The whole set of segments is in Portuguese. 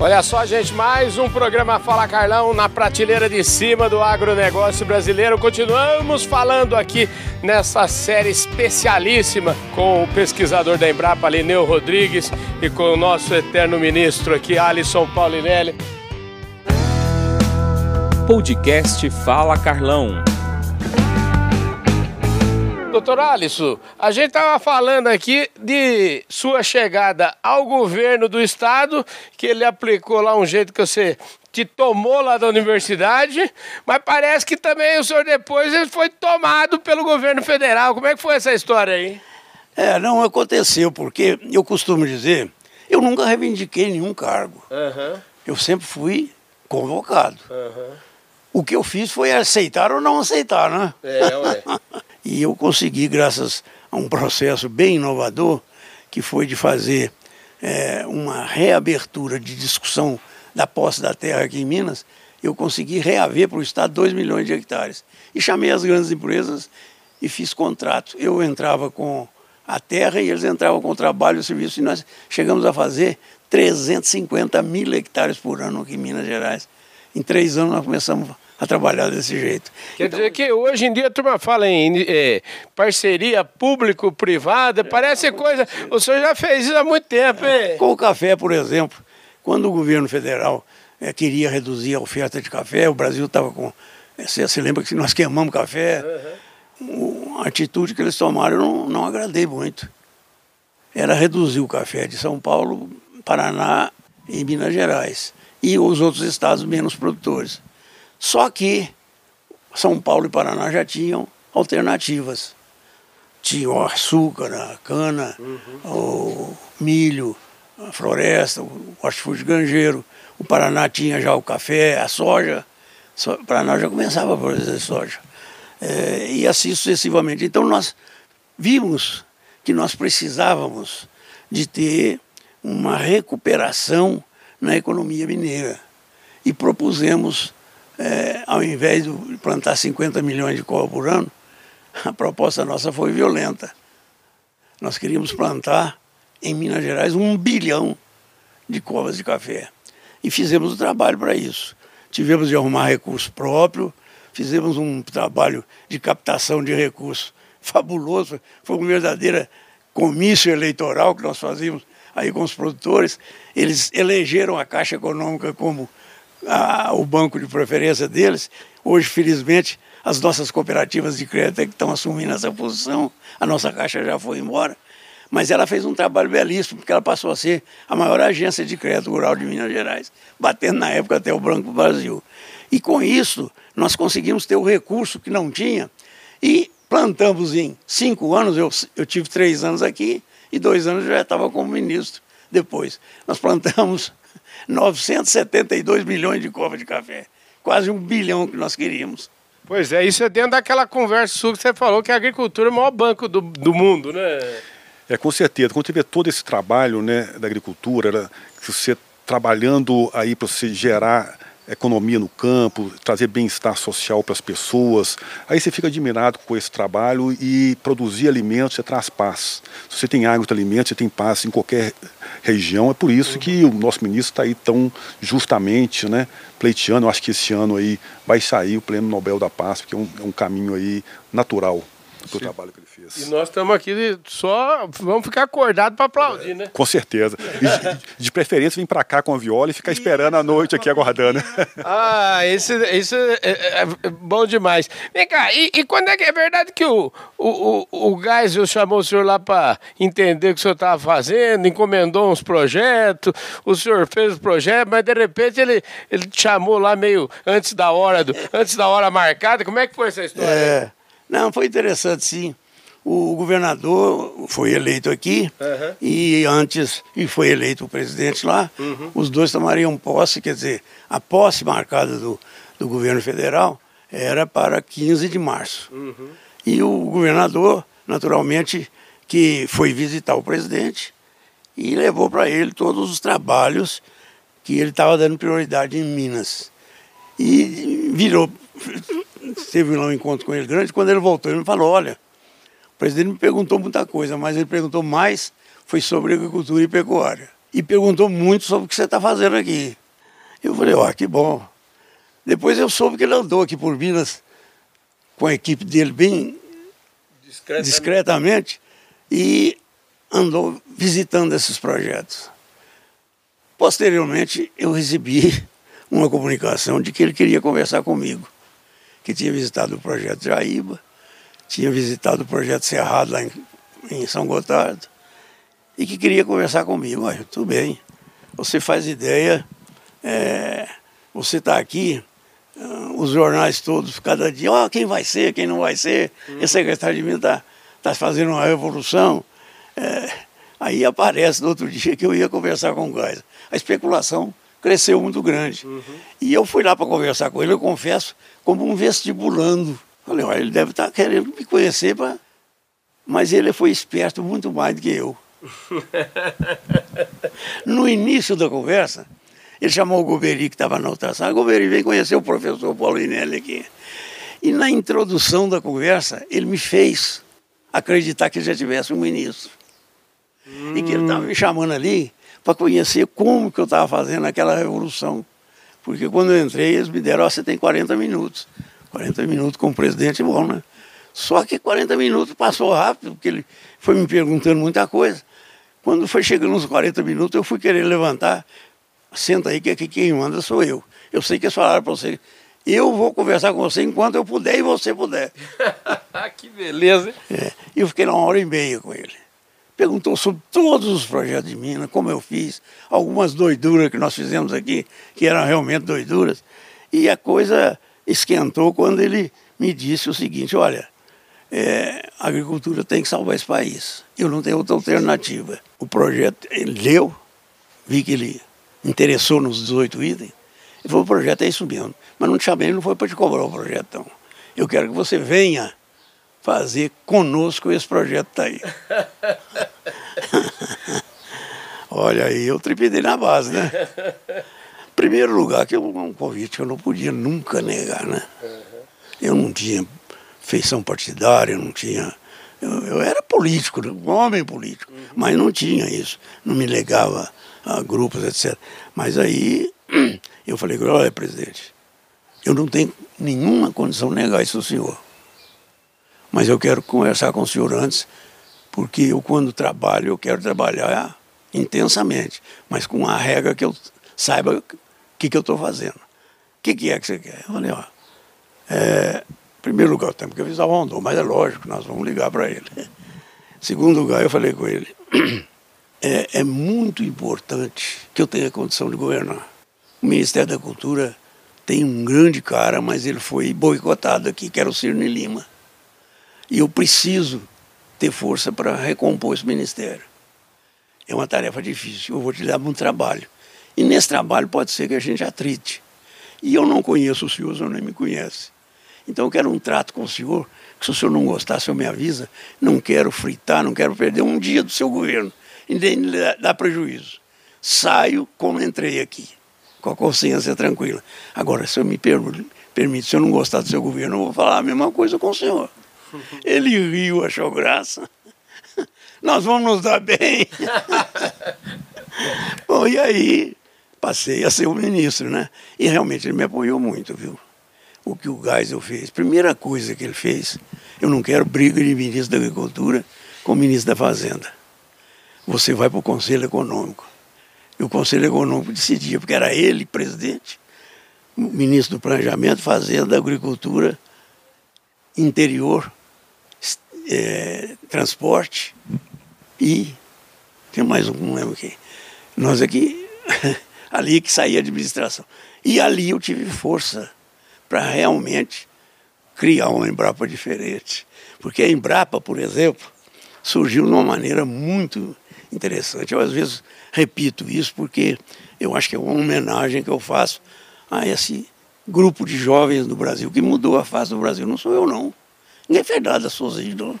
Olha só, gente, mais um programa Fala Carlão na prateleira de cima do agronegócio brasileiro. Continuamos falando aqui nessa série especialíssima com o pesquisador da Embrapa, Lineu Rodrigues, e com o nosso eterno ministro aqui, Alisson Paulinelli. Podcast Fala Carlão. Doutor Alisson, a gente estava falando aqui de sua chegada ao governo do estado, que ele aplicou lá um jeito que você te tomou lá da universidade, mas parece que também o senhor depois ele foi tomado pelo governo federal. Como é que foi essa história aí? É, não aconteceu, porque eu costumo dizer, eu nunca reivindiquei nenhum cargo. Uhum. Eu sempre fui convocado. Uhum. O que eu fiz foi aceitar ou não aceitar, né? É, ué. E eu consegui, graças a um processo bem inovador, que foi de fazer é, uma reabertura de discussão da posse da terra aqui em Minas, eu consegui reaver para o Estado 2 milhões de hectares. E chamei as grandes empresas e fiz contrato. Eu entrava com a terra e eles entravam com o trabalho e o serviço, e nós chegamos a fazer 350 mil hectares por ano aqui em Minas Gerais. Em três anos nós começamos a trabalhar desse jeito. Quer então, dizer que hoje em dia a turma fala em é, parceria público-privada, parece coisa. O senhor já fez isso há muito tempo, hein? Com o café, por exemplo, quando o governo federal é, queria reduzir a oferta de café, o Brasil estava com. Você se lembra que nós queimamos café? Uhum. A atitude que eles tomaram eu não, não agradei muito. Era reduzir o café de São Paulo, Paraná e Minas Gerais. E os outros estados menos produtores. Só que São Paulo e Paraná já tinham alternativas. Tinha o açúcar, a cana, uhum. o milho, a floresta, o hortifruti granjeiro. O Paraná tinha já o café, a soja. O Paraná já começava a produzir soja. É, e assim sucessivamente. Então nós vimos que nós precisávamos de ter uma recuperação na economia mineira. E propusemos é, ao invés de plantar 50 milhões de cova por ano, a proposta nossa foi violenta. Nós queríamos plantar em Minas Gerais um bilhão de covas de café. E fizemos o trabalho para isso. Tivemos de arrumar recurso próprio, fizemos um trabalho de captação de recursos fabuloso. Foi uma verdadeira comício eleitoral que nós fazíamos aí com os produtores. Eles elegeram a Caixa Econômica como a, o banco de preferência deles. Hoje, felizmente, as nossas cooperativas de crédito é que estão assumindo essa posição. A nossa caixa já foi embora. Mas ela fez um trabalho belíssimo, porque ela passou a ser a maior agência de crédito rural de Minas Gerais, batendo na época até o Banco Brasil. E com isso, nós conseguimos ter o recurso que não tinha e plantamos em cinco anos, eu, eu tive três anos aqui e dois anos já estava como ministro depois. Nós plantamos 972 milhões de covas de café. Quase um bilhão que nós queríamos. Pois é, isso é dentro daquela conversa sua que você falou que a agricultura é o maior banco do, do mundo, né? É, com certeza. Quando você vê todo esse trabalho né, da agricultura, você trabalhando aí para você gerar economia no campo, trazer bem-estar social para as pessoas. Aí você fica admirado com esse trabalho e produzir alimentos você traz paz. Se você tem água alimentos, você tem paz em qualquer região. É por isso que o nosso ministro está aí tão justamente né, pleiteando. Eu acho que esse ano aí vai sair o Prêmio Nobel da Paz, porque é um, é um caminho aí natural para o trabalho que ele fez. E nós estamos aqui só, vamos ficar acordados para aplaudir, né? Com certeza. De, de, preferência, vir para cá com a viola e ficar esperando a noite aqui aguardando. Ah, isso, isso é, é, é bom demais. Vem cá, e, e, quando é que é verdade que o, o, o, o Geisel chamou o senhor lá para entender o que o senhor estava fazendo, encomendou uns projetos, o senhor fez o projeto, mas de repente ele, ele chamou lá meio antes da hora, do, antes da hora marcada. Como é que foi essa história? É. Não, foi interessante sim. O governador foi eleito aqui uhum. e antes e foi eleito o presidente lá. Uhum. Os dois tomariam posse, quer dizer, a posse marcada do, do governo federal era para 15 de março. Uhum. E o governador, naturalmente, que foi visitar o presidente e levou para ele todos os trabalhos que ele estava dando prioridade em Minas. E virou teve lá um encontro com ele grande, quando ele voltou, ele me falou, olha, o presidente me perguntou muita coisa, mas ele perguntou mais foi sobre agricultura e pecuária. e perguntou muito sobre o que você está fazendo aqui. Eu falei, ó, oh, que bom. Depois eu soube que ele andou aqui por Minas com a equipe dele bem discretamente, discretamente e andou visitando esses projetos. Posteriormente, eu recebi uma comunicação de que ele queria conversar comigo, que tinha visitado o projeto Jaíba, tinha visitado o projeto Cerrado lá em, em São Gotardo, e que queria conversar comigo. Olha, tudo bem, você faz ideia, é, você está aqui, uh, os jornais todos, cada dia, ó, oh, quem vai ser, quem não vai ser, hum. esse secretário de mim está tá fazendo uma revolução. É, aí aparece no outro dia que eu ia conversar com o Gás. A especulação cresceu muito grande. Uhum. E eu fui lá para conversar com ele, eu confesso, como um vestibulando. Falei, olha, ele deve estar tá querendo me conhecer, pra... mas ele foi esperto muito mais do que eu. no início da conversa, ele chamou o Goberi, que estava na outra sala. Goberi, vem conhecer o professor Paulo Inelli aqui. E na introdução da conversa, ele me fez acreditar que já tivesse um ministro. Hum. E que ele estava me chamando ali para conhecer como que eu estava fazendo aquela revolução. Porque quando eu entrei, eles me deram, ó, você tem 40 minutos. 40 minutos com o presidente, bom, né? Só que 40 minutos passou rápido, porque ele foi me perguntando muita coisa. Quando foi chegando uns 40 minutos, eu fui querer levantar. Senta aí, que aqui quem manda sou eu. Eu sei que eles falaram para você. Eu vou conversar com você enquanto eu puder e você puder. que beleza. É, e eu fiquei lá uma hora e meia com ele. Perguntou sobre todos os projetos de Minas, como eu fiz, algumas doiduras que nós fizemos aqui, que eram realmente doiduras. E a coisa esquentou quando ele me disse o seguinte: olha, é, a agricultura tem que salvar esse país. Eu não tenho outra alternativa. O projeto, ele leu, vi que ele interessou nos 18 itens. Ele falou, o projeto é isso mesmo. Mas não te chamei, não foi para te cobrar o projeto, não. Eu quero que você venha fazer conosco esse projeto tá aí. Olha aí, eu tripidei na base, né? Primeiro lugar, que é um convite que eu não podia nunca negar, né? Eu não tinha feição partidária, não tinha. Eu, eu era político, um homem político, uhum. mas não tinha isso. Não me legava a grupos, etc. Mas aí eu falei, olha, presidente, eu não tenho nenhuma condição de negar isso ao senhor. Mas eu quero conversar com o senhor antes, porque eu, quando trabalho, eu quero trabalhar intensamente, mas com a regra que eu saiba o que, que eu estou fazendo. O que, que é que você quer? Eu falei, ó, é, primeiro lugar, temos que avisar o Rondon, mas é lógico, nós vamos ligar para ele. Segundo lugar, eu falei com ele, é, é muito importante que eu tenha condição de governar. O Ministério da Cultura tem um grande cara, mas ele foi boicotado aqui, que era o Cirne Lima. E eu preciso ter força para recompor esse ministério. É uma tarefa difícil, eu vou te dar um trabalho. E nesse trabalho pode ser que a gente atrite. E eu não conheço o senhor, o senhor nem me conhece. Então eu quero um trato com o senhor, que se o senhor não gostar, o senhor me avisa. Não quero fritar, não quero perder um dia do seu governo, e nem dar prejuízo. Saio como entrei aqui com a consciência tranquila. Agora, se eu me permite, se eu não gostar do seu governo, eu vou falar a mesma coisa com o senhor. Ele riu, achou graça. Nós vamos nos dar bem. Bom, e aí passei a ser o ministro, né? E realmente ele me apoiou muito, viu? O que o Geisel fez. Primeira coisa que ele fez, eu não quero briga de ministro da Agricultura com o ministro da Fazenda. Você vai para o Conselho Econômico. E o Conselho Econômico decidia, porque era ele presidente, ministro do Planejamento, Fazenda, Agricultura, Interior, é, Transporte e tem mais um, não lembro quem. Nós aqui, ali que saía a administração. E ali eu tive força para realmente criar uma Embrapa diferente. Porque a Embrapa, por exemplo, surgiu de uma maneira muito interessante. Eu às vezes repito isso porque eu acho que é uma homenagem que eu faço a esse grupo de jovens do Brasil que mudou a face do Brasil. Não sou eu, não. Ninguém fez nada sozinho, não.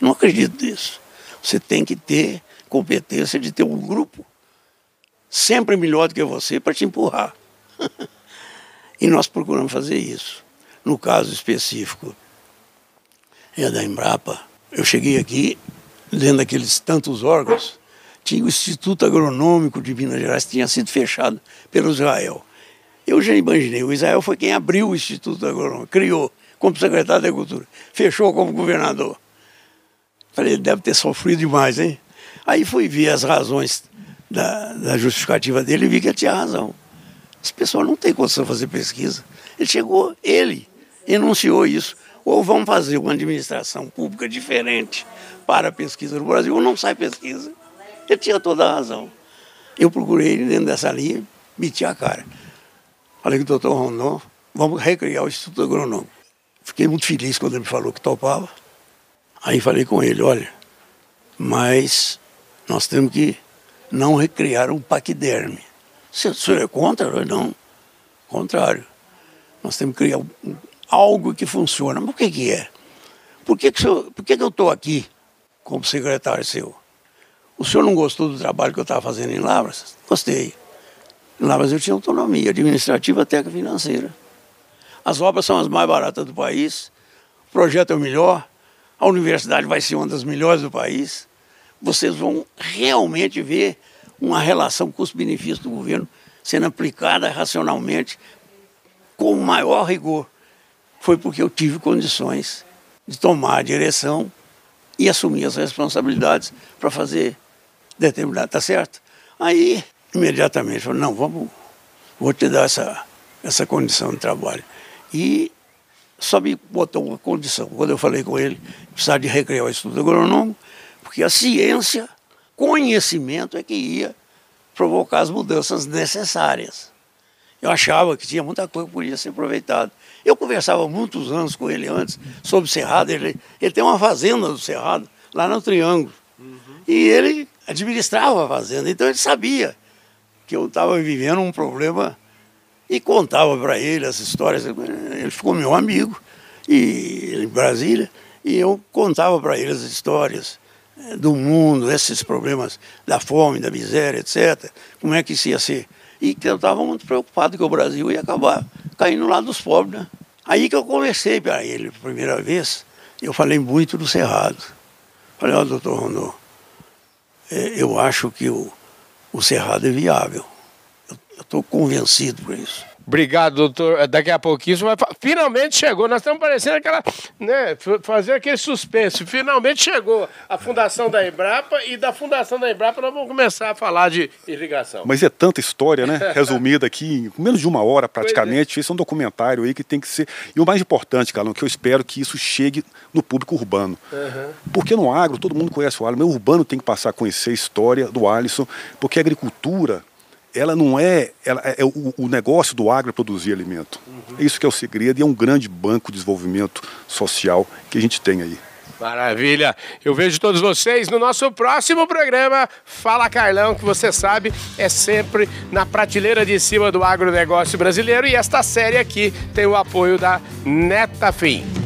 Não acredito nisso. Você tem que ter competência de ter um grupo sempre melhor do que você para te empurrar. e nós procuramos fazer isso. No caso específico é da Embrapa, eu cheguei aqui dentro daqueles tantos órgãos tinha o Instituto Agronômico de Minas Gerais, que tinha sido fechado pelo Israel. Eu já imaginei, o Israel foi quem abriu o Instituto Agronômico, criou como secretário da Agricultura, fechou como governador. Falei, ele deve ter sofrido demais, hein? Aí fui ver as razões da, da justificativa dele e vi que ele tinha razão. Esse pessoal não tem condição de fazer pesquisa. Ele chegou, ele enunciou isso. Ou vamos fazer uma administração pública diferente para a pesquisa no Brasil, ou não sai pesquisa. Ele tinha toda a razão. Eu procurei ele dentro dessa linha, meti a cara. Falei com o doutor Rondon, vamos recriar o Instituto Agronômico. Fiquei muito feliz quando ele me falou que topava. Aí falei com ele, olha, mas nós temos que não recriar um paquiderme. Se o senhor é contra? Não, contrário. Nós temos que criar algo que funcione. Mas o que, que é? Por que, que, senhor, por que, que eu estou aqui como secretário seu? O senhor não gostou do trabalho que eu estava fazendo em Lavras? Gostei. Em Lavras eu tinha autonomia administrativa, técnica financeira. As obras são as mais baratas do país, o projeto é o melhor, a universidade vai ser uma das melhores do país. Vocês vão realmente ver uma relação custo-benefício do governo sendo aplicada racionalmente com o maior rigor. Foi porque eu tive condições de tomar a direção e assumir as responsabilidades para fazer determinado, tá certo? Aí, imediatamente, falou, não, vamos, vou te dar essa, essa condição de trabalho. E só me botou uma condição, quando eu falei com ele, precisar de recriar o estudo agronômico, porque a ciência, conhecimento é que ia provocar as mudanças necessárias. Eu achava que tinha muita coisa que podia ser aproveitada. Eu conversava muitos anos com ele antes sobre o Cerrado. Ele, ele tem uma fazenda do Cerrado, lá no Triângulo. Uhum. E ele administrava a fazenda, então ele sabia que eu estava vivendo um problema e contava para ele as histórias. Ele ficou meu amigo e em Brasília e eu contava para ele as histórias eh, do mundo, esses problemas da fome, da miséria, etc. Como é que isso ia ser? E eu estava muito preocupado que o Brasil ia acabar caindo lá dos pobres, né? Aí que eu conversei para ele a primeira vez, eu falei muito do Cerrado. Falei, ó, oh, doutor Rondô, eh, eu acho que o, o Cerrado é viável. Eu estou convencido por isso. Obrigado, doutor. É, daqui a pouquinho vai... finalmente chegou. Nós estamos parecendo aquela, né, fazer aquele suspense. Finalmente chegou a fundação da Embrapa e da fundação da Embrapa nós vamos começar a falar de irrigação. Mas é tanta história, né? Resumida aqui em menos de uma hora praticamente. Isso é um documentário aí que tem que ser. E o mais importante, Carlão, que eu espero que isso chegue no público urbano. Uhum. Porque no agro todo mundo conhece o Alisson, mas o urbano tem que passar a conhecer a história do Alisson, porque a agricultura ela não é, ela é, é o, o, negócio do agro é produzir alimento. Uhum. Isso que é o segredo e é um grande banco de desenvolvimento social que a gente tem aí. Maravilha! Eu vejo todos vocês no nosso próximo programa Fala Carlão, que você sabe é sempre na prateleira de cima do agronegócio brasileiro e esta série aqui tem o apoio da Netafim.